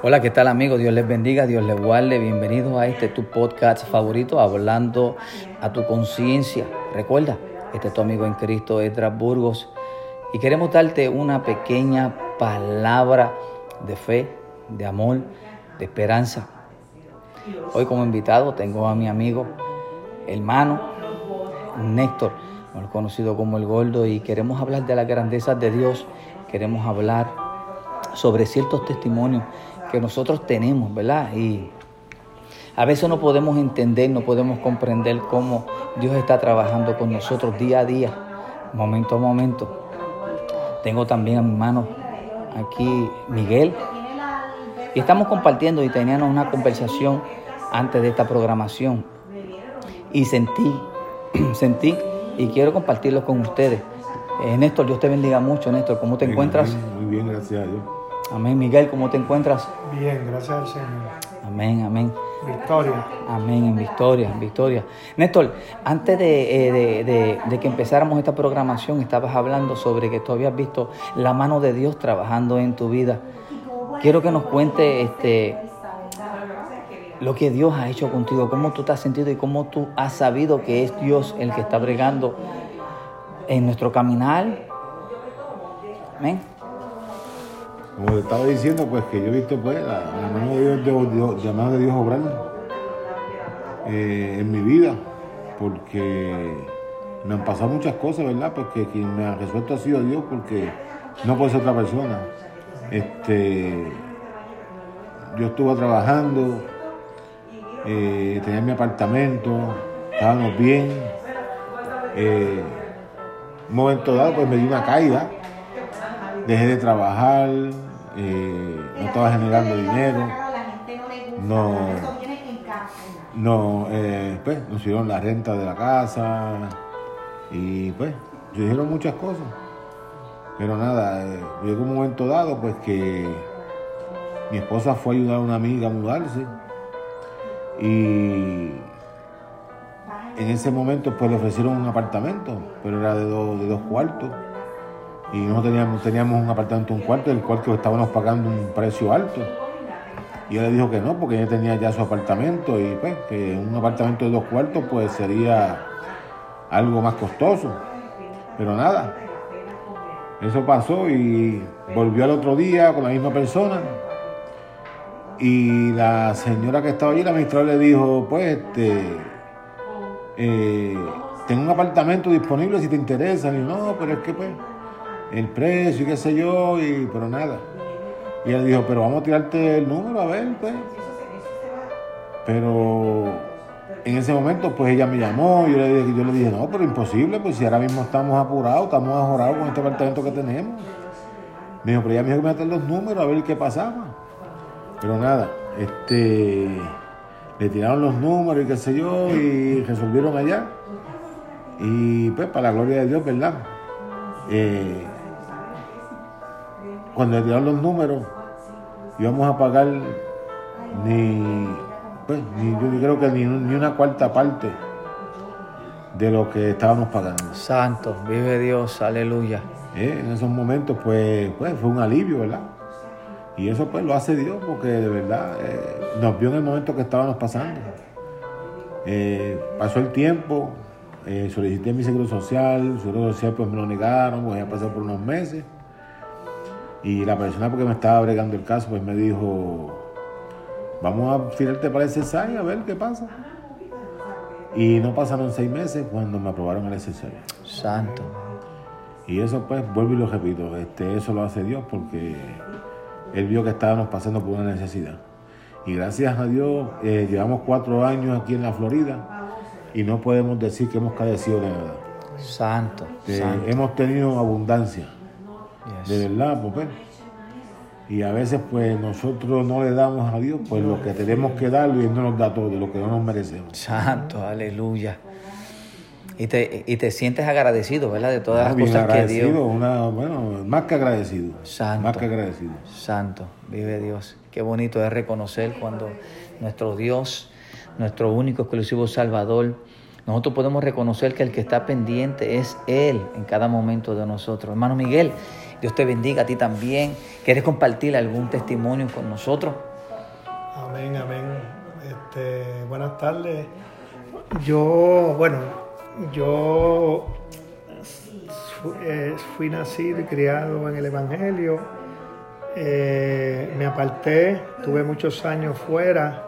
Hola, ¿qué tal amigos? Dios les bendiga, Dios les guarde. Bienvenidos a este tu podcast favorito, hablando a tu conciencia. Recuerda, este es tu amigo en Cristo, Edras Burgos, y queremos darte una pequeña palabra de fe, de amor, de esperanza. Hoy como invitado tengo a mi amigo, hermano Néstor, conocido como el Gordo, y queremos hablar de las grandezas de Dios, queremos hablar sobre ciertos testimonios que nosotros tenemos, ¿verdad? Y a veces no podemos entender, no podemos comprender cómo Dios está trabajando con nosotros día a día, momento a momento. Tengo también a mi hermano aquí, Miguel, y estamos compartiendo y teníamos una conversación antes de esta programación. Y sentí, sentí, y quiero compartirlo con ustedes. Eh, Néstor, Dios te bendiga mucho, Néstor. ¿Cómo te encuentras? Muy bien, gracias a Dios. Amén. Miguel, ¿cómo te encuentras? Bien, gracias al Señor. Amén, amén. Victoria. Amén, en victoria, en victoria. Néstor, antes de, eh, de, de, que empezáramos esta programación, estabas hablando sobre que tú habías visto la mano de Dios trabajando en tu vida. Quiero que nos cuente este, lo que Dios ha hecho contigo, cómo tú te has sentido y cómo tú has sabido que es Dios el que está bregando en nuestro caminar. Amén como te estaba diciendo, pues que yo he visto pues la, de de, la mano de Dios obrar eh, en mi vida, porque me han pasado muchas cosas, ¿verdad? Porque quien me ha resuelto ha sido Dios, porque no puede ser otra persona. Este, yo estuve trabajando, eh, tenía mi apartamento, estábamos bien. Eh, un momento dado, pues me di una caída, dejé de trabajar, eh, no estaba generando dinero, no, no eh, pues nos hicieron la renta de la casa y pues nos dijeron muchas cosas. Pero nada, eh, llegó un momento dado pues que mi esposa fue a ayudar a una amiga a mudarse y en ese momento pues le ofrecieron un apartamento, pero era de, de dos cuartos y no teníamos, teníamos un apartamento, un cuarto, del cual que estábamos pagando un precio alto. Y ella le dijo que no, porque ella tenía ya su apartamento y pues que un apartamento de dos cuartos pues sería algo más costoso. Pero nada, eso pasó y volvió al otro día con la misma persona. Y la señora que estaba allí, la administradora, le dijo, pues, este, eh, tengo un apartamento disponible si te interesa. Y no, pero es que pues el precio y qué sé yo, y, pero nada. Y él dijo, pero vamos a tirarte el número, a ver, pues. Pero en ese momento, pues ella me llamó y yo le dije, yo le dije no, pero imposible, pues si ahora mismo estamos apurados, estamos ajorados con este apartamento que tenemos. Me dijo, pero ella me dijo que me meter los números a ver qué pasaba. Pero nada, este, le tiraron los números y qué sé yo, y resolvieron allá. Y pues, para la gloria de Dios, ¿verdad? Eh, cuando le tiraron los números, íbamos a pagar ni, pues, ni yo creo que ni, ni, una cuarta parte de lo que estábamos pagando. Santo, vive Dios, aleluya. Eh, en esos momentos, pues, pues fue un alivio, ¿verdad? Y eso pues lo hace Dios porque de verdad eh, nos vio en el momento que estábamos pasando. Eh, pasó el tiempo, eh, solicité mi seguro social, el seguro social pues me lo negaron, voy a pasar por unos meses. Y la persona porque me estaba bregando el caso pues me dijo, vamos a tirarte para el SSI a ver qué pasa. Y no pasaron seis meses cuando me aprobaron el SSI. Santo. Y eso pues, vuelvo y lo repito, este, eso lo hace Dios porque Él vio que estábamos pasando por una necesidad. Y gracias a Dios eh, llevamos cuatro años aquí en la Florida y no podemos decir que hemos carecido de nada. Santo. Eh, santo. Hemos tenido abundancia. Yes. De verdad, pues. Y a veces pues nosotros no le damos a Dios pues lo que tenemos que darle y Él no nos da todo, lo que no nos merecemos. Santo, aleluya. Y te, y te sientes agradecido, ¿verdad? De todas Ah, las bien cosas que Dios. una, bueno, más que agradecido. Santo. Más que agradecido. Santo, vive Dios. Qué bonito es reconocer cuando nuestro Dios, nuestro único exclusivo Salvador, nosotros podemos reconocer que el que está pendiente es Él en cada momento de nosotros. Hermano Miguel, Dios te bendiga a ti también. ¿Quieres compartir algún testimonio con nosotros? Amén, amén. Este, buenas tardes. Yo, bueno, yo eh, fui nacido y criado en el Evangelio. Eh, me aparté, tuve muchos años fuera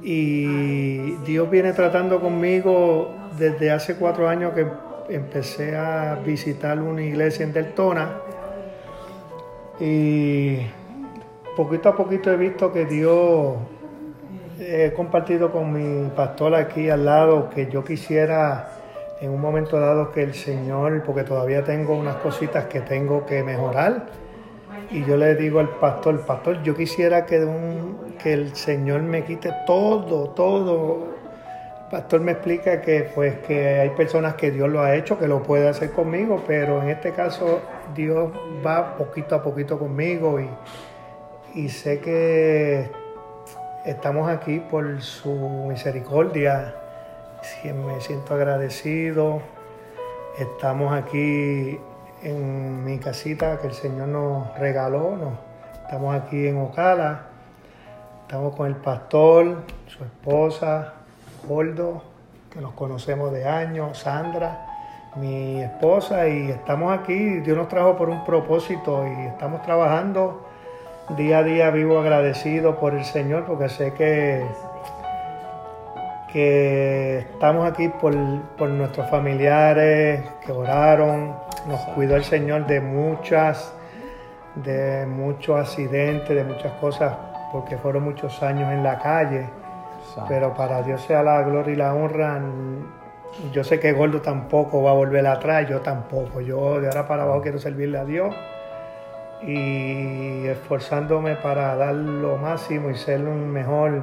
y Dios viene tratando conmigo desde hace cuatro años que empecé a visitar una iglesia en Deltona y poquito a poquito he visto que Dios he compartido con mi pastor aquí al lado que yo quisiera en un momento dado que el Señor, porque todavía tengo unas cositas que tengo que mejorar, y yo le digo al pastor, pastor, yo quisiera que, que el Señor me quite todo, todo. Pastor me explica que pues que hay personas que Dios lo ha hecho, que lo puede hacer conmigo, pero en este caso Dios va poquito a poquito conmigo y, y sé que estamos aquí por su misericordia. Me siento agradecido. Estamos aquí en mi casita que el Señor nos regaló. estamos aquí en Ocala. Estamos con el pastor, su esposa, Gordo, que nos conocemos de años, Sandra, mi esposa, y estamos aquí. Dios nos trajo por un propósito y estamos trabajando día a día vivo agradecido por el Señor porque sé que, que estamos aquí por, nuestros familiares que oraron, nos cuidó el Señor de muchas, de muchos accidentes, de muchas cosas, porque fueron muchos años en la calle. Pero para Dios sea la gloria y la honra. Yo sé que Gordo tampoco va a volver atrás, yo tampoco. Yo de ahora para abajo quiero servirle a Dios y esforzándome para dar lo máximo y ser un mejor,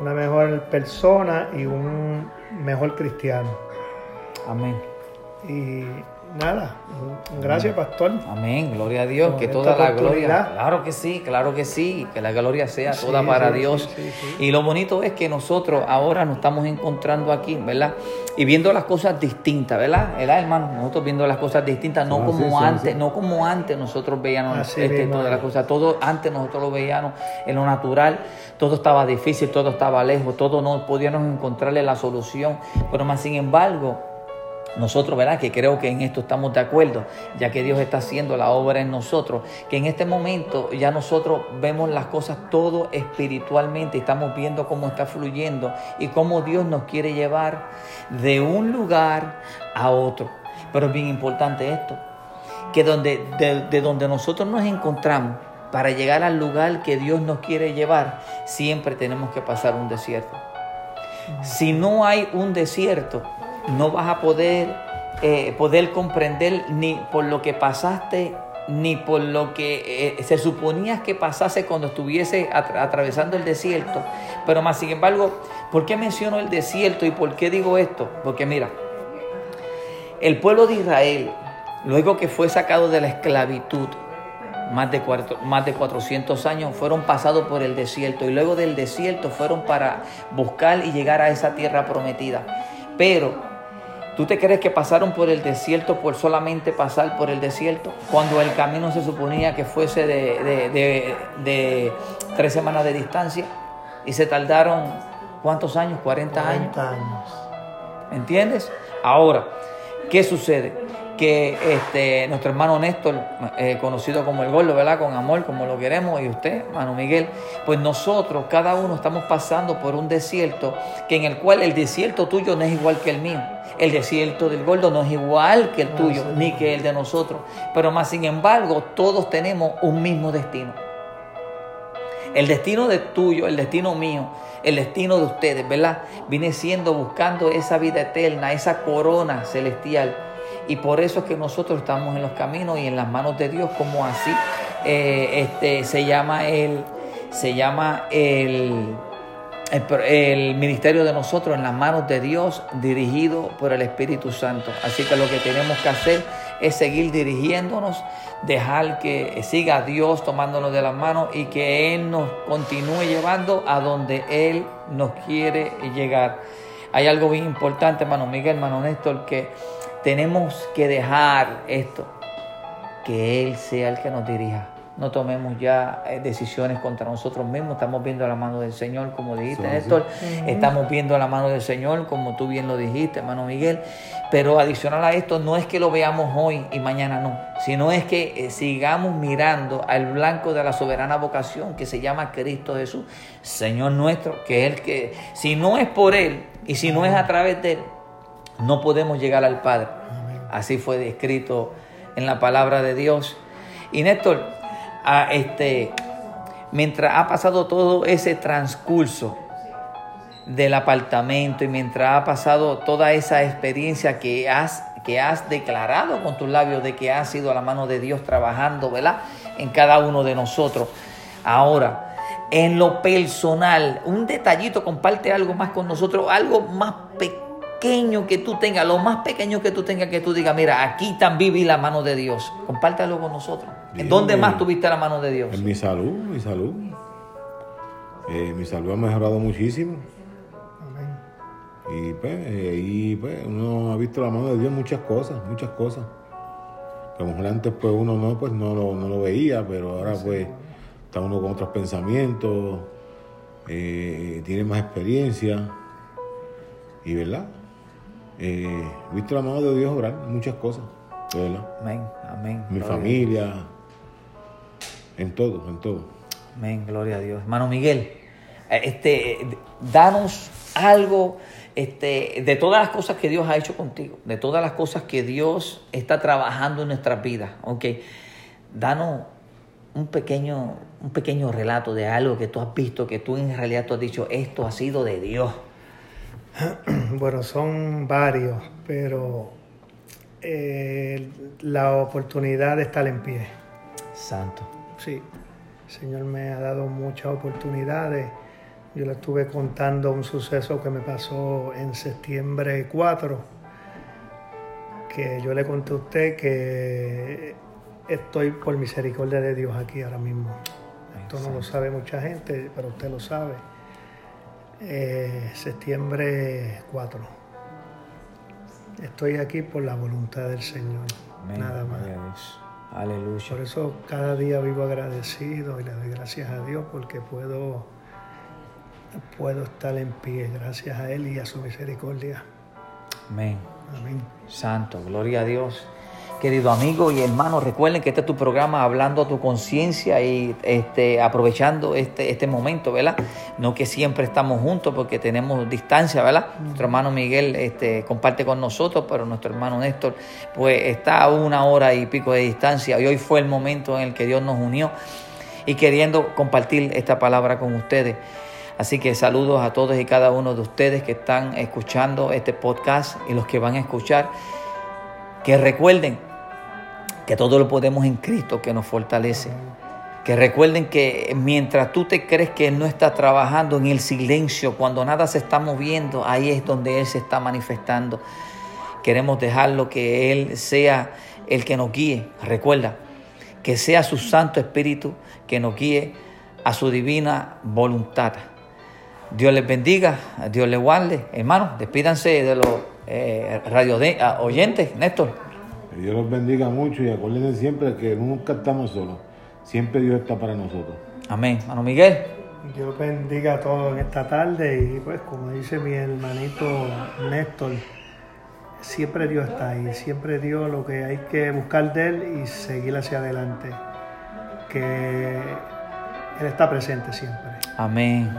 una mejor persona y un mejor cristiano. Amén. Y nada, gracias pastor. Amén, gloria a Dios, que toda la gloria, claro que sí, claro que sí, que la gloria sea toda para Dios. y lo bonito es que nosotros ahora nos estamos encontrando aquí, ¿verdad? Y viendo las cosas distintas, ¿verdad? ¿verdad hermano? Nosotros viendo las cosas distintas, no como antes, no como antes nosotros veíamos este, todas las cosas, todo antes nosotros lo veíamos en lo natural, todo estaba difícil, todo estaba lejos, todo no podíamos encontrarle la solución, pero más sin embargo, nosotros, ¿verdad? Que creo que en esto estamos de acuerdo, ya que Dios está haciendo la obra en nosotros, que en este momento ya nosotros vemos las cosas todo espiritualmente, estamos viendo cómo está fluyendo y cómo Dios nos quiere llevar de un lugar a otro. Pero es bien importante esto, que donde, de, donde nosotros nos encontramos, para llegar al lugar que Dios nos quiere llevar, siempre tenemos que pasar un desierto. Si no hay un desierto, no vas a poder, eh, poder comprender ni por lo que pasaste, ni por lo que eh, se suponía que pasase cuando estuviese atravesando el desierto. Pero más sin embargo, ¿por qué menciono el desierto y por qué digo esto? Porque mira, el pueblo de Israel, luego que fue sacado de la esclavitud, más de, más de 400 años, fueron pasados por el desierto y luego del desierto fueron para buscar y llegar a esa tierra prometida. Pero ¿Tú te crees que pasaron por el desierto por solamente pasar por el desierto? Cuando el camino se suponía que fuese de, tres semanas de distancia y se tardaron, ¿cuántos años? 40, años. años. ¿Entiendes? Ahora, ¿qué sucede? Que este, nuestro hermano Néstor, eh, conocido como el Gordo, ¿verdad? Con amor, como lo queremos, y usted, hermano Miguel, pues nosotros, cada uno estamos pasando por un desierto, que en el cual el desierto tuyo no es igual que el mío. El desierto del gordo no es igual que el tuyo, ni que el de nosotros. Pero más sin embargo, todos tenemos un mismo destino. El destino de tuyo, el destino mío, el destino de ustedes, ¿verdad? Viene siendo buscando esa vida eterna, esa corona celestial y por eso es que nosotros estamos en los caminos y en las manos de Dios, como así eh, este, se llama el, se llama el, el, ministerio de nosotros en las manos de Dios, dirigido por el Espíritu Santo. Así que lo que tenemos que hacer es seguir dirigiéndonos, dejar que siga Dios tomándonos de las manos y que Él nos continúe llevando a donde Él nos quiere llegar. Hay algo bien importante, hermano Miguel, hermano Néstor, que tenemos que dejar esto, que Él sea el que nos dirija. no tomemos ya eh, decisiones contra nosotros mismos. Estamos viendo la mano del Señor, como dijiste, Sí, sí. Néstor. Estamos viendo la mano del Señor, como tú bien lo dijiste, hermano Miguel. Pero adicional a esto, no es que lo veamos hoy y mañana no, sino es que eh, sigamos mirando al blanco de la soberana vocación que se llama Cristo Jesús, Señor nuestro, que es el que, si no es por Él y si no es a través de Él, no podemos llegar al Padre. Así fue descrito en la palabra de Dios. Y Néstor, a este, mientras ha pasado todo ese transcurso del apartamento y mientras ha pasado toda esa experiencia que has, que has declarado con tus labios de que ha sido la mano de Dios trabajando, ¿verdad? En cada uno de nosotros. Ahora, en lo personal, un detallito, comparte algo más con nosotros, algo más pequeño que tú tengas, lo más pequeño que tú tengas, que tú digas, mira, aquí también vi la mano de Dios. Compártelo con nosotros. Bien, ¿Dónde más tuviste la mano de Dios? En mi salud, mi salud. Eh, mi salud ha mejorado muchísimo. Y pues, eh, ahí pues, uno ha visto la mano de Dios en muchas cosas, muchas cosas. Que a lo mejor antes pues uno no, pues, no, lo, no lo veía, pero ahora pues está uno con otros pensamientos, eh, tiene más experiencia. Y verdad, eh, visto la mano de Dios obrar en muchas cosas, verdad. Amén, amén. Mi Gloria familia, en todo, en todo. Amén, gloria a Dios. Hermano Miguel, eh, este, danos algo este, de todas las cosas que Dios ha hecho contigo, de todas las cosas que Dios está trabajando en nuestras vidas. Ok, danos un pequeño, un pequeño relato de algo que tú has visto, que tú en realidad tú has dicho, esto ha sido de Dios. Bueno, son varios, pero eh, la oportunidad de estar en pie. Santo. Sí, el Señor me ha dado muchas oportunidades. Yo le estuve contando un suceso que me pasó en septiembre 4, que yo le conté a usted que estoy por misericordia de Dios aquí ahora mismo. Esto no lo sabe mucha gente, pero usted lo sabe. Eh, septiembre 4. Estoy aquí por la voluntad del Señor, Amén, nada más. Dios. Aleluya. Por eso cada día vivo agradecido y le doy gracias a Dios porque puedo, puedo estar en pie gracias a Él y a su misericordia. Amén. Amén. Santo, gloria a Dios. Querido amigo y hermano, recuerden que este es tu programa hablando a tu conciencia y este, aprovechando este, este momento, ¿verdad? No que siempre estamos juntos porque tenemos distancia, ¿verdad? Nuestro hermano Miguel este, comparte con nosotros, pero nuestro hermano Néstor pues está a una hora y pico de distancia y hoy fue el momento en el que Dios nos unió y queriendo compartir esta palabra con ustedes. Así que saludos a todos y cada uno de ustedes que están escuchando este podcast y los que van a escuchar. Que recuerden que todo lo podemos en Cristo que nos fortalece. Que recuerden que mientras tú te crees que Él no está trabajando en el silencio, cuando nada se está moviendo, ahí es donde Él se está manifestando. Queremos dejarlo que Él sea el que nos guíe. Recuerda, que sea su Santo Espíritu que nos guíe a su divina voluntad. Dios les bendiga, Dios les guarde. Hermanos, despídanse de los eh, radio de- ah, oyentes, Néstor. Que Dios los bendiga mucho y acuérdense siempre que nunca estamos solos. Siempre Dios está para nosotros. Amén. Hermano Miguel. Dios bendiga a todos en esta tarde y pues como dice mi hermanito Néstor, siempre Dios está ahí, siempre Dios lo que hay que buscar de Él y seguir hacia adelante, que Él está presente siempre. Amén.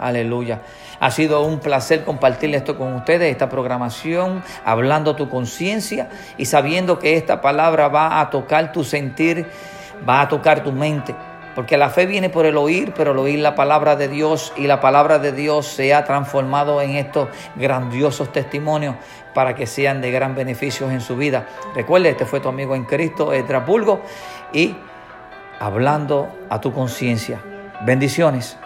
Aleluya. Ha sido un placer compartir esto con ustedes, esta programación, hablando tu conciencia y sabiendo que esta palabra va a tocar tu sentir, va a tocar tu mente. Porque la fe viene por el oír, pero el oír la palabra de Dios y la palabra de Dios se ha transformado en estos grandiosos testimonios para que sean de gran beneficio en su vida. Recuerde, este fue tu amigo en Cristo, Edrasburgo, y hablando a tu conciencia. Bendiciones.